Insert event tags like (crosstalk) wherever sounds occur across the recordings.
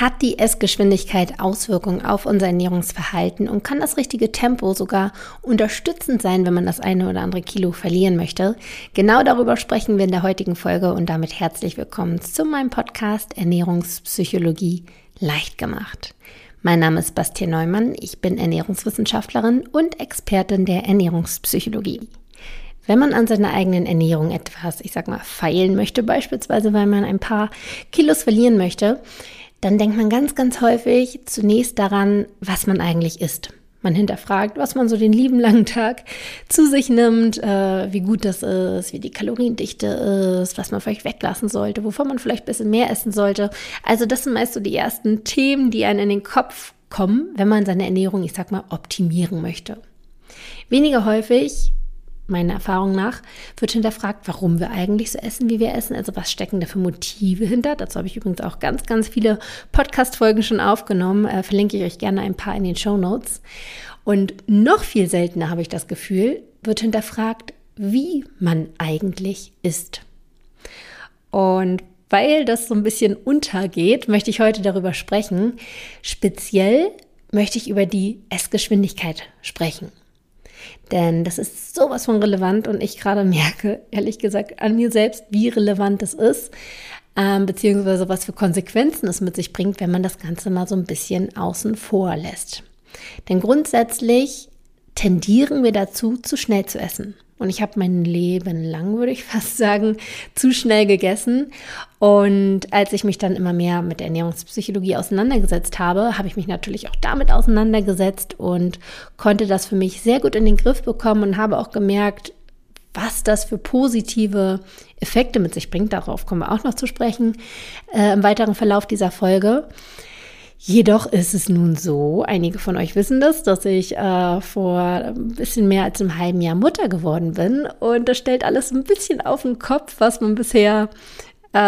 hat die Essgeschwindigkeit Auswirkungen auf unser Ernährungsverhalten und kann das richtige Tempo sogar unterstützend sein, wenn man das eine oder andere Kilo verlieren möchte. Genau darüber sprechen wir in der heutigen Folge und damit herzlich willkommen zu meinem Podcast Ernährungspsychologie leicht gemacht. Mein Name ist Bastian Neumann, ich bin Ernährungswissenschaftlerin und Expertin der Ernährungspsychologie. Wenn man an seiner eigenen Ernährung etwas, ich sag mal, feilen möchte, beispielsweise weil man ein paar Kilos verlieren möchte, dann denkt man ganz, ganz häufig zunächst daran, was man eigentlich isst. Man hinterfragt, was man so den lieben langen Tag zu sich nimmt, äh, wie gut das ist, wie die Kaloriendichte ist, was man vielleicht weglassen sollte, wovon man vielleicht ein bisschen mehr essen sollte. Also das sind meist so die ersten Themen, die einen in den Kopf kommen, wenn man seine Ernährung, ich sag mal, optimieren möchte. Weniger häufig meiner Erfahrung nach, wird hinterfragt, warum wir eigentlich so essen, wie wir essen. Also was stecken da für Motive hinter? Dazu habe ich übrigens auch ganz, ganz viele Podcast-Folgen schon aufgenommen. Äh, verlinke ich euch gerne ein paar in den Show Notes. Und noch viel seltener habe ich das Gefühl, wird hinterfragt, wie man eigentlich isst. Und weil das so ein bisschen untergeht, möchte ich heute darüber sprechen. Speziell möchte ich über die Essgeschwindigkeit sprechen. Denn das ist sowas von relevant und ich gerade merke, ehrlich gesagt, an mir selbst, wie relevant es ist, ähm, beziehungsweise was für Konsequenzen es mit sich bringt, wenn man das Ganze mal so ein bisschen außen vor lässt. Denn grundsätzlich tendieren wir dazu, zu schnell zu essen. Und ich habe mein Leben lang, würde ich (laughs) fast sagen, zu schnell gegessen. Und als ich mich dann immer mehr mit der Ernährungspsychologie auseinandergesetzt habe, habe ich mich natürlich auch damit auseinandergesetzt und konnte das für mich sehr gut in den Griff bekommen und habe auch gemerkt, was das für positive Effekte mit sich bringt. Darauf kommen wir auch noch zu sprechen äh, im weiteren Verlauf dieser Folge. Jedoch ist es nun so, einige von euch wissen das, dass ich äh, vor ein bisschen mehr als einem halben Jahr Mutter geworden bin. Und das stellt alles ein bisschen auf den Kopf, was man bisher äh,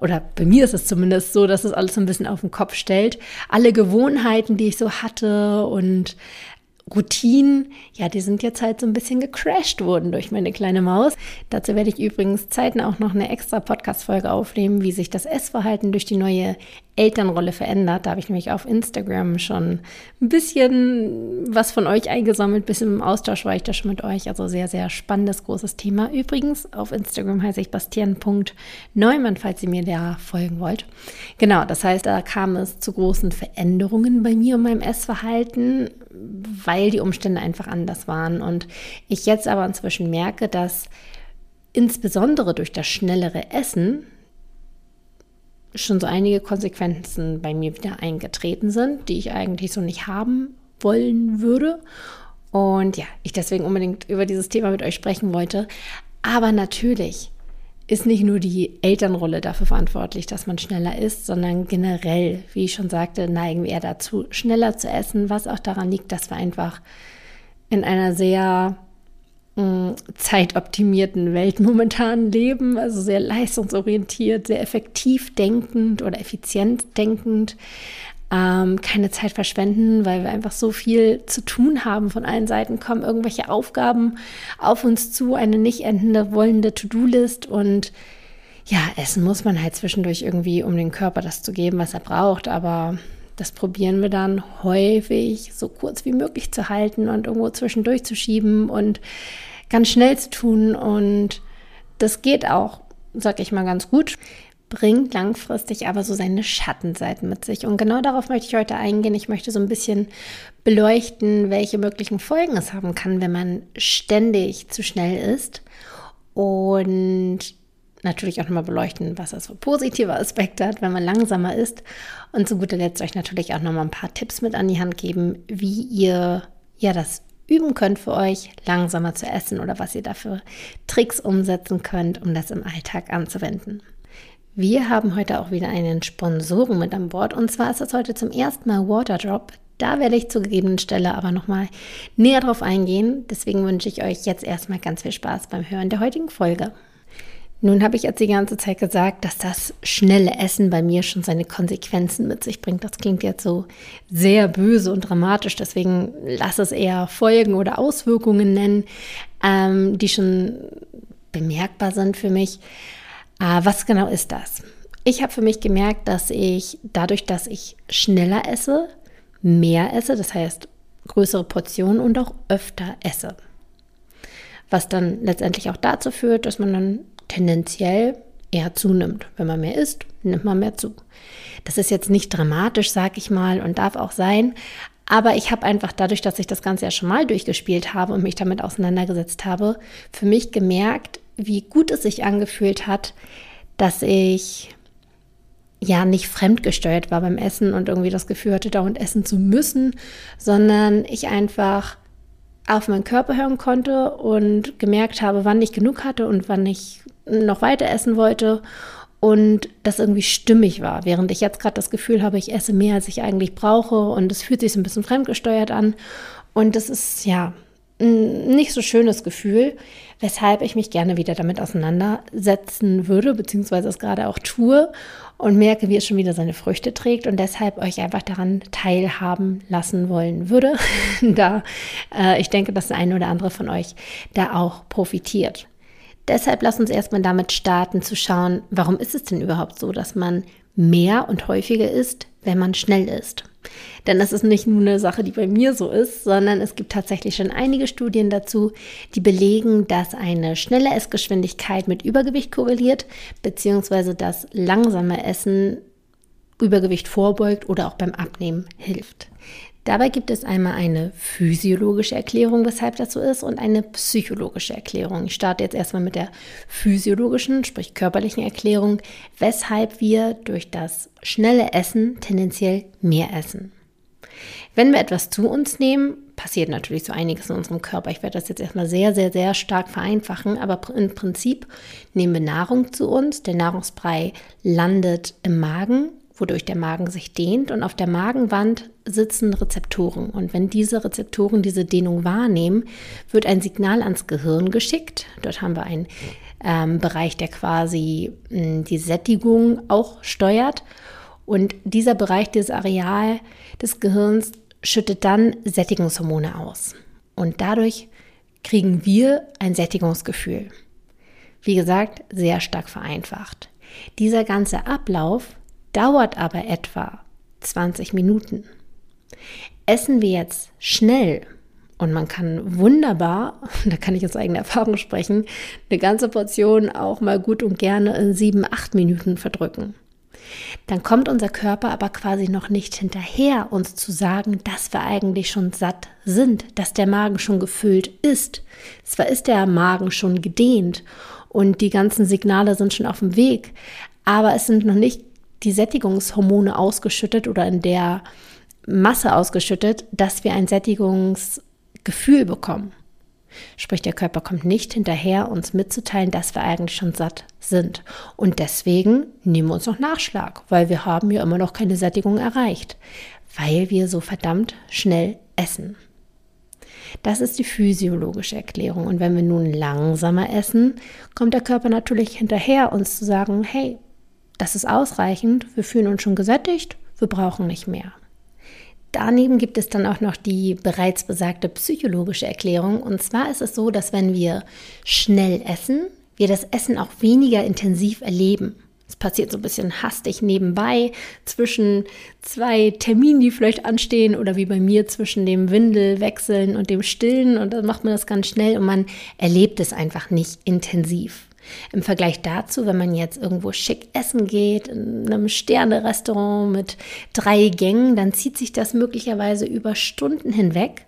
oder bei mir ist es zumindest so, dass es alles ein bisschen auf den Kopf stellt. Alle Gewohnheiten, die ich so hatte und Routinen, ja, die sind jetzt halt so ein bisschen gecrashed worden durch meine kleine Maus. Dazu werde ich übrigens zeitnah auch noch eine extra Podcast-Folge aufnehmen, wie sich das Essverhalten durch die neue Elternrolle verändert. Da habe ich nämlich auf Instagram schon ein bisschen was von euch eingesammelt, ein bisschen im Austausch war ich da schon mit euch. Also sehr, sehr spannendes, großes Thema. Übrigens, auf Instagram heiße ich bastian.neumann, falls ihr mir da folgen wollt. Genau, das heißt, da kam es zu großen Veränderungen bei mir und meinem Essverhalten, weil die Umstände einfach anders waren. Und ich jetzt aber inzwischen merke, dass insbesondere durch das schnellere Essen schon so einige Konsequenzen bei mir wieder eingetreten sind, die ich eigentlich so nicht haben wollen würde. Und ja, ich deswegen unbedingt über dieses Thema mit euch sprechen wollte. Aber natürlich ist nicht nur die Elternrolle dafür verantwortlich, dass man schneller isst, sondern generell, wie ich schon sagte, neigen wir dazu, schneller zu essen, was auch daran liegt, dass wir einfach in einer sehr zeitoptimierten Welt (laughs) momentan leben, also sehr leistungsorientiert, sehr effektiv denkend oder effizient denkend, ähm, keine Zeit verschwenden, weil wir einfach so viel zu tun haben. Von allen Seiten kommen irgendwelche Aufgaben auf uns zu, eine nicht endende, wollende To-Do-List und ja, essen muss man halt zwischendurch irgendwie, um dem Körper das zu geben, was er braucht, aber das probieren wir dann häufig so kurz wie möglich zu halten und irgendwo zwischendurch zu schieben und ganz schnell zu tun. Und das geht auch, sag ich mal, ganz gut, bringt langfristig aber so seine Schattenseiten mit sich. Und genau darauf möchte ich heute eingehen. Ich möchte so ein bisschen beleuchten, welche möglichen Folgen es haben kann, wenn man ständig zu schnell ist. Und natürlich auch nochmal beleuchten, was das für positive Aspekte hat, wenn man langsamer ist. Und zu guter Letzt euch natürlich auch nochmal ein paar Tipps mit an die Hand geben, wie ihr ja das üben könnt für euch, langsamer zu essen oder was ihr dafür Tricks umsetzen könnt, um das im Alltag anzuwenden. Wir haben heute auch wieder einen Sponsoren mit an Bord und zwar ist das heute zum ersten Mal Waterdrop. Da werde ich zur gegebenen Stelle aber nochmal näher drauf eingehen. Deswegen wünsche ich euch jetzt erstmal ganz viel Spaß beim Hören der heutigen Folge. Nun habe ich jetzt die ganze Zeit gesagt, dass das schnelle Essen bei mir schon seine Konsequenzen mit sich bringt. Das klingt jetzt so sehr böse und dramatisch, deswegen lass es eher Folgen oder Auswirkungen nennen, ähm, die schon bemerkbar sind für mich. Äh, was genau ist das? ich habe für mich gemerkt, dass ich dadurch, dass ich schneller esse, mehr esse, das heißt größere Portionen und auch öfter esse. Was dann letztendlich auch dazu führt, dass man dann tendenziell eher zunimmt. Wenn man mehr isst, nimmt man mehr zu. Das ist jetzt nicht dramatisch, sag ich mal, und darf auch sein. Aber ich habe einfach dadurch, dass ich das Ganze ja schon mal durchgespielt habe und mich damit auseinandergesetzt habe, für mich gemerkt, wie gut es sich angefühlt hat, dass ich ja nicht fremdgesteuert war beim Essen und irgendwie das Gefühl hatte, dauernd essen zu müssen, sondern ich einfach auf meinen Körper hören konnte und gemerkt habe, wann ich genug hatte und wann ich noch weiter essen wollte und das irgendwie stimmig war, während ich jetzt gerade das Gefühl habe, ich esse mehr, als ich eigentlich brauche und es fühlt sich so ein bisschen fremdgesteuert an. Und das ist ja nicht so schönes Gefühl, weshalb ich mich gerne wieder damit auseinandersetzen würde, beziehungsweise es gerade auch tue und merke, wie es schon wieder seine Früchte trägt und deshalb euch einfach daran teilhaben lassen wollen würde, (laughs) da äh, ich denke, dass der eine oder andere von euch da auch profitiert. Deshalb lasst uns erstmal damit starten zu schauen, warum ist es denn überhaupt so, dass man mehr und häufiger isst, wenn man schnell isst. Denn das ist nicht nur eine Sache, die bei mir so ist, sondern es gibt tatsächlich schon einige Studien dazu, die belegen, dass eine schnelle Essgeschwindigkeit mit Übergewicht korreliert, beziehungsweise dass langsame Essen Übergewicht vorbeugt oder auch beim Abnehmen hilft. Dabei gibt es einmal eine physiologische Erklärung, weshalb das so ist, und eine psychologische Erklärung. Ich starte jetzt erstmal mit der physiologischen, sprich körperlichen Erklärung, weshalb wir durch das schnelle Essen tendenziell mehr essen. Wenn wir etwas zu uns nehmen, passiert natürlich so einiges in unserem Körper. Ich werde das jetzt erstmal sehr, sehr, sehr stark vereinfachen, aber im Prinzip nehmen wir Nahrung zu uns. Der Nahrungsbrei landet im Magen wodurch der Magen sich dehnt. Und auf der Magenwand sitzen Rezeptoren. Und wenn diese Rezeptoren diese Dehnung wahrnehmen, wird ein Signal ans Gehirn geschickt. Dort haben wir einen ähm, Bereich, der quasi mh, hm, die Sättigung auch steuert. Und dieser Bereich, dieses Areal des Gehirns schüttet dann Sättigungshormone aus. Und dadurch kriegen wir ein Sättigungsgefühl. Wie gesagt, sehr stark vereinfacht. Dieser ganze Ablauf dauert aber etwa 20 Minuten. Essen wir jetzt schnell und man kann wunderbar, (laughs) da kann ich aus eigener Erfahrung sprechen, eine ganze Portion auch mal gut und gerne in sieben, acht Minuten verdrücken. Dann kommt unser Körper aber quasi noch nicht hinterher, uns zu sagen, dass wir eigentlich schon satt sind, dass der Magen schon gefüllt ist. Zwar ist der Magen schon gedehnt und die ganzen Signale sind schon auf dem Weg, aber es sind noch nicht die Sättigungshormone ausgeschüttet oder in der Masse ausgeschüttet, dass wir ein Sättigungsgefühl bekommen. Sprich, der Körper kommt nicht hinterher, uns mitzuteilen, dass wir eigentlich schon satt sind. Und deswegen nehmen wir uns noch Nachschlag, weil wir haben ja immer noch keine Sättigung erreicht, weil wir so verdammt schnell essen. Das ist die physiologische Erklärung. Und wenn wir nun langsamer essen, kommt der Körper natürlich hinterher, uns zu sagen, hey, das ist ausreichend, wir fühlen uns schon gesättigt, wir brauchen nicht mehr. Daneben gibt es dann auch noch die bereits besagte psychologische Erklärung. Und zwar ist es so, dass wenn wir schnell essen, wir das Essen auch weniger intensiv erleben. Es passiert so ein bisschen hastig nebenbei zwischen zwei Terminen, die vielleicht anstehen oder wie bei mir zwischen dem Windelwechseln und dem Stillen und dann macht man das ganz schnell und man erlebt es einfach nicht intensiv. Im Vergleich dazu, wenn man jetzt irgendwo schick essen geht, in einem Sterne-Restaurant mit drei Gängen, dann zieht sich das möglicherweise über Stunden hinweg.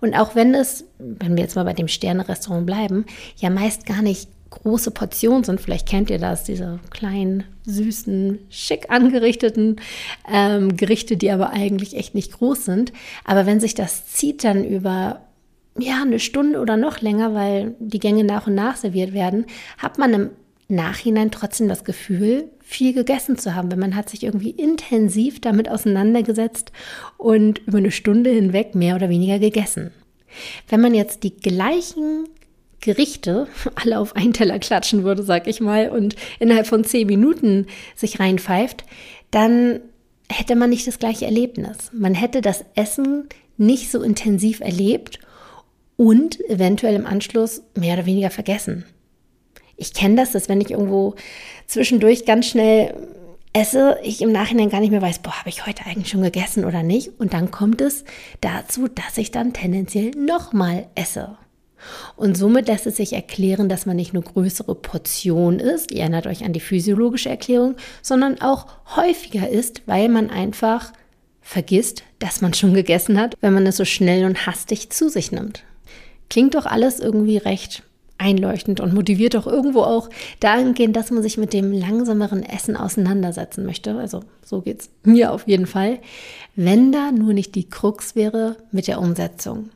Und auch wenn es, wenn wir jetzt mal bei dem Sterne-Restaurant bleiben, ja meist gar nicht große Portionen sind, vielleicht kennt ihr das, diese kleinen, süßen, schick angerichteten ähm, Gerichte, die aber eigentlich echt nicht groß sind. Aber wenn sich das zieht dann über ja, eine Stunde oder noch länger, weil die Gänge nach und nach serviert werden, hat man im Nachhinein trotzdem das Gefühl, viel gegessen zu haben, wenn man hat sich irgendwie intensiv damit auseinandergesetzt und über eine Stunde hinweg mehr oder weniger gegessen. Wenn man jetzt die gleichen Gerichte (laughs) alle auf einen Teller klatschen würde, sag ich mal, und innerhalb von zehn Minuten sich reinpfeift, dann hätte man nicht das gleiche Erlebnis. Man hätte das Essen nicht so intensiv erlebt und eventuell im Anschluss mehr oder weniger vergessen. Ich kenne das, dass wenn ich irgendwo zwischendurch ganz schnell esse, ich im Nachhinein gar nicht mehr weiß, boah, habe ich heute eigentlich schon gegessen oder nicht. Und dann kommt es dazu, dass ich dann tendenziell nochmal esse. Und somit lässt es sich erklären, dass man nicht nur größere Portionen isst, ihr erinnert euch an die physiologische Erklärung, sondern auch häufiger isst, weil man einfach vergisst, dass man schon gegessen hat, wenn man es so schnell und hastig zu sich nimmt. Klingt doch alles irgendwie recht einleuchtend und motiviert doch irgendwo auch dahingehend, dass man sich mit dem langsameren Essen auseinandersetzen möchte. Also so geht es mir auf jeden Fall. Wenn da nur nicht die Krux wäre mit der Umsetzung.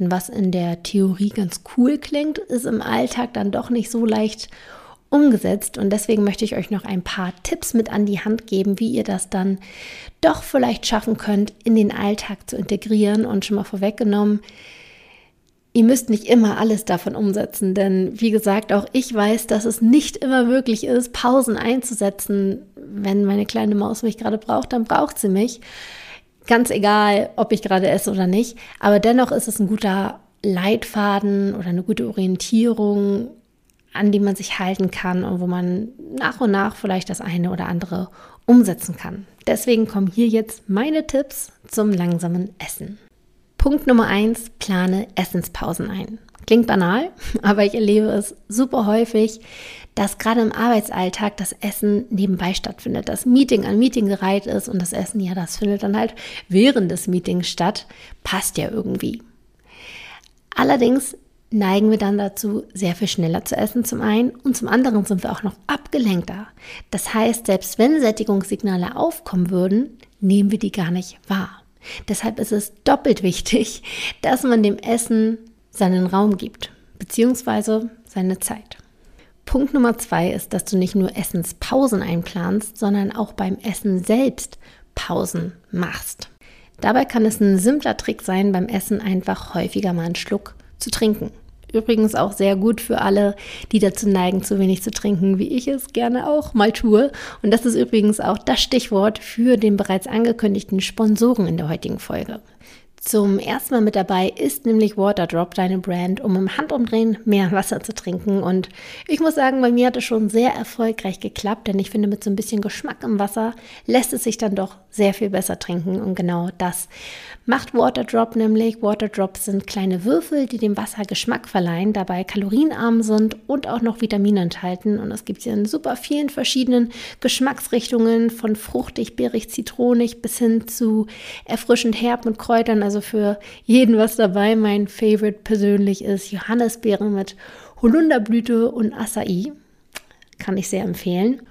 Denn was in der Theorie ganz cool klingt, ist im Alltag dann doch nicht so leicht umgesetzt. Und deswegen möchte ich euch noch ein paar Tipps mit an die Hand geben, wie ihr das dann doch vielleicht schaffen könnt, in den Alltag zu integrieren. Und schon mal vorweggenommen, Ihr müsst nicht immer alles davon umsetzen, denn wie gesagt, auch ich weiß, dass es nicht immer möglich ist, Pausen einzusetzen. Wenn meine kleine Maus mich gerade braucht, dann braucht sie mich. Ganz egal, ob ich gerade esse oder nicht. Aber dennoch ist es ein guter Leitfaden oder eine gute Orientierung, an die man sich halten kann und wo man nach und nach vielleicht das eine oder andere umsetzen kann. Deswegen kommen hier jetzt meine Tipps zum langsamen Essen. Punkt Nummer eins, plane Essenspausen ein. Klingt banal, (laughs) aber ich erlebe es super häufig, dass gerade im Arbeitsalltag das Essen nebenbei stattfindet, das Meeting an Meeting gereiht ist und das Essen, ja, das findet dann halt während des Meetings statt. Passt ja irgendwie. Allerdings neigen wir dann dazu, sehr viel schneller zu essen zum einen und zum anderen sind wir auch noch abgelenkter. Das heißt, selbst wenn Sättigungssignale aufkommen würden, nehmen wir die gar nicht wahr. Deshalb ist es doppelt wichtig, dass man dem Essen seinen Raum gibt, beziehungsweise seine Zeit. Punkt Nummer zwei ist, dass du nicht nur Essenspausen einplanst, sondern auch beim Essen selbst Pausen machst. Dabei kann es ein simpler Trick sein, beim Essen einfach häufiger mal einen Schluck zu trinken. Übrigens auch sehr gut für alle, die dazu neigen, zu wenig zu trinken, wie ich es gerne auch mal tue. Und das ist übrigens auch das Stichwort für den bereits angekündigten Sponsoren in der heutigen Folge. Zum ersten Mal mit dabei ist nämlich Waterdrop, deine Brand, um im Handumdrehen mehr Wasser zu trinken. Und ich muss sagen, bei mir hat es schon sehr erfolgreich geklappt, denn ich finde, mit so ein bisschen Geschmack im Wasser lässt es sich dann doch sehr viel besser trinken. Und genau das macht Waterdrop nämlich. Waterdrops sind kleine Würfel, die dem Wasser Geschmack verleihen, dabei kalorienarm sind und auch noch Vitamine enthalten. Und es gibt sie in super vielen verschiedenen Geschmacksrichtungen, von fruchtig, beerig, zitronig bis hin zu erfrischend herb mit Kräutern. Also für jeden was dabei. Mein Favorite persönlich ist Johannisbeeren mit Holunderblüte und Acai. Kann ich sehr empfehlen.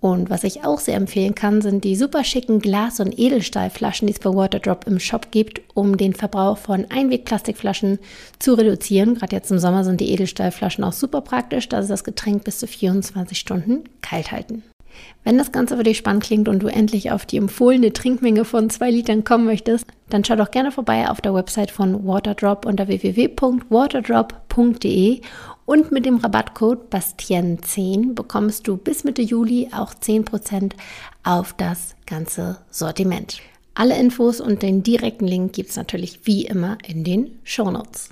Und was ich auch sehr empfehlen kann, sind die super schicken Glas- und Edelstahlflaschen, die es bei Waterdrop im Shop gibt, um den Verbrauch von Einwegplastikflaschen zu reduzieren. Gerade jetzt im Sommer sind die Edelstahlflaschen auch super praktisch, da sie das Getränk bis zu 24 Stunden kalt halten. Wenn das Ganze für dich spannend klingt und du endlich auf die empfohlene Trinkmenge von zwei Litern kommen möchtest, dann schau doch gerne vorbei auf der Website von Waterdrop unter www.waterdrop.de und mit dem Rabattcode Bastien10 bekommst du bis Mitte Juli auch 10% auf das ganze Sortiment. Alle Infos und den direkten Link gibt es natürlich wie immer in den Shownotes.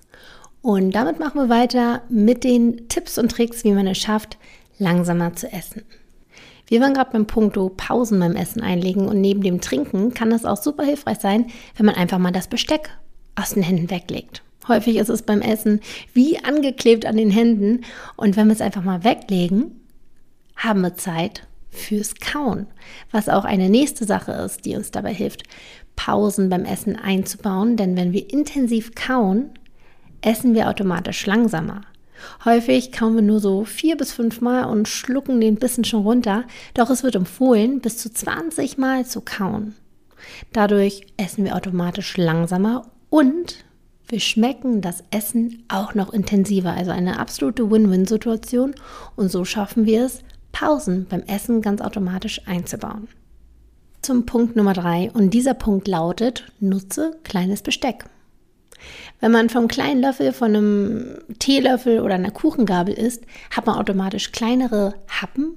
Und damit machen wir weiter mit den Tipps und Tricks, wie man es schafft, langsamer zu essen. Wir waren gerade beim Punkto Pausen beim Essen einlegen und neben dem Trinken kann es auch super hilfreich sein, wenn man einfach mal das Besteck aus den Händen weglegt. Häufig ist es beim Essen wie angeklebt an den Händen. Und wenn wir es einfach mal weglegen, haben wir Zeit fürs Kauen. Was auch eine nächste Sache ist, die uns dabei hilft, Pausen beim Essen einzubauen. Denn wenn wir intensiv kauen, essen wir automatisch langsamer. Häufig kauen wir nur so vier bis fünf Mal und schlucken den Bissen schon runter. Doch es wird empfohlen, bis zu 20 Mal zu kauen. Dadurch essen wir automatisch langsamer und wir schmecken das Essen auch noch intensiver, also eine absolute Win-Win-Situation und so schaffen wir es, Pausen beim Essen ganz automatisch einzubauen. Zum Punkt Nummer drei und dieser Punkt lautet, nutze kleines Besteck. Wenn man vom kleinen Löffel, von einem Teelöffel oder einer Kuchengabel isst, hat man automatisch kleinere Happen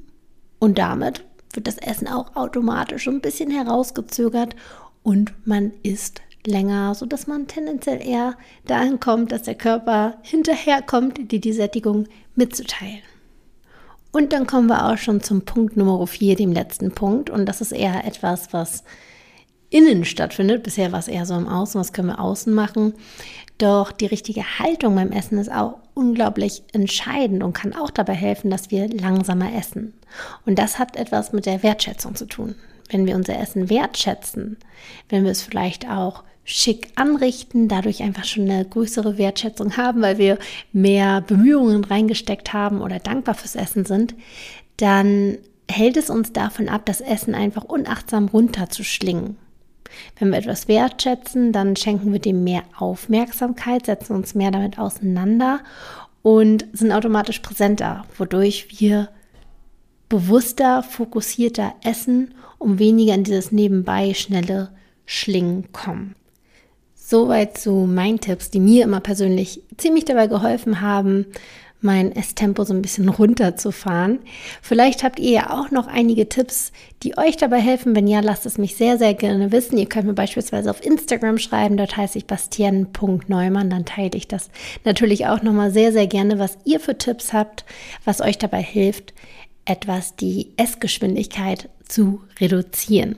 und damit wird das Essen auch automatisch ein bisschen herausgezögert und man isst länger, sodass man tendenziell eher dahin kommt, dass der Körper hinterherkommt, dir die Sättigung mitzuteilen. Und dann kommen wir auch schon zum Punkt Nummer 4, dem letzten Punkt. Und das ist eher etwas, was innen stattfindet. Bisher war es eher so im Außen, was können wir außen machen. Doch die richtige Haltung beim Essen ist auch unglaublich entscheidend und kann auch dabei helfen, dass wir langsamer essen. Und das hat etwas mit der Wertschätzung zu tun. Wenn wir unser Essen wertschätzen, wenn wir es vielleicht auch schick anrichten, dadurch einfach schon eine größere Wertschätzung haben, weil wir mehr Bemühungen reingesteckt haben oder dankbar fürs Essen sind, dann hält es uns davon ab, das Essen einfach unachtsam runterzuschlingen. Wenn wir etwas wertschätzen, dann schenken wir dem mehr Aufmerksamkeit, setzen uns mehr damit auseinander und sind automatisch präsenter, wodurch wir bewusster, fokussierter essen, um weniger in dieses nebenbei schnelle Schlingen kommen. Soweit zu meinen Tipps, die mir immer persönlich ziemlich dabei geholfen haben, mein Esstempo so ein bisschen runterzufahren. Vielleicht habt ihr ja auch noch einige Tipps, die euch dabei helfen. Wenn ja, lasst es mich sehr, sehr gerne wissen. Ihr könnt mir beispielsweise auf Instagram schreiben, dort heiße ich bastian.neumann. Dann teile ich das natürlich auch nochmal sehr, sehr gerne, was ihr für Tipps habt, was euch dabei hilft, etwas die Essgeschwindigkeit zu reduzieren.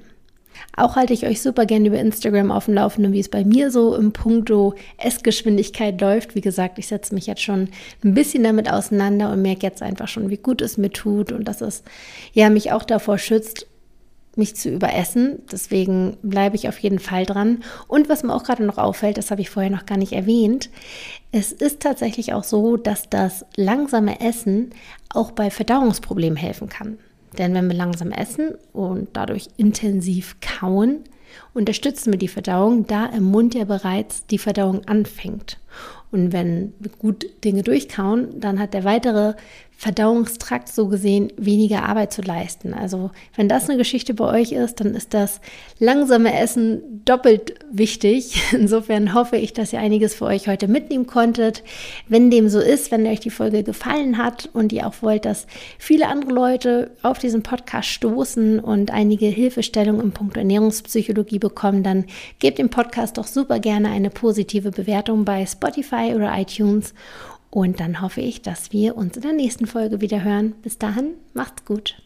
Auch halte ich euch super gerne über Instagram auf dem Laufenden, wie es bei mir so im Punkto Essgeschwindigkeit läuft. Wie gesagt, ich setze mich jetzt schon ein bisschen damit auseinander und merke jetzt einfach schon, wie gut es mir tut und dass es ja mich auch davor schützt, mich zu überessen. Deswegen bleibe ich auf jeden Fall dran. Und was mir auch gerade noch auffällt, das habe ich vorher noch gar nicht erwähnt, es ist tatsächlich auch so, dass das langsame Essen auch bei Verdauungsproblemen helfen kann. Denn wenn wir langsam essen und dadurch intensiv kauen, unterstützen wir die Verdauung, da im Mund ja bereits die Verdauung anfängt. Und wenn wir gut Dinge durchkauen, dann hat der weitere Verdauungstrakt so gesehen weniger Arbeit zu leisten. Also wenn das eine Geschichte bei euch ist, dann ist das langsame Essen doppelt wichtig. (laughs) Insofern hoffe ich, dass ihr einiges für euch heute mitnehmen konntet. Wenn dem so ist, wenn euch die Folge gefallen hat und ihr auch wollt, dass viele andere Leute auf diesen Podcast stoßen und einige Hilfestellungen im Punkt Ernährungspsychologie bekommen, dann gebt dem Podcast doch super gerne eine positive Bewertung bei Spotify oder iTunes. Und dann hoffe ich, dass wir uns in der nächsten Folge wieder hören. Bis dahin, macht's gut.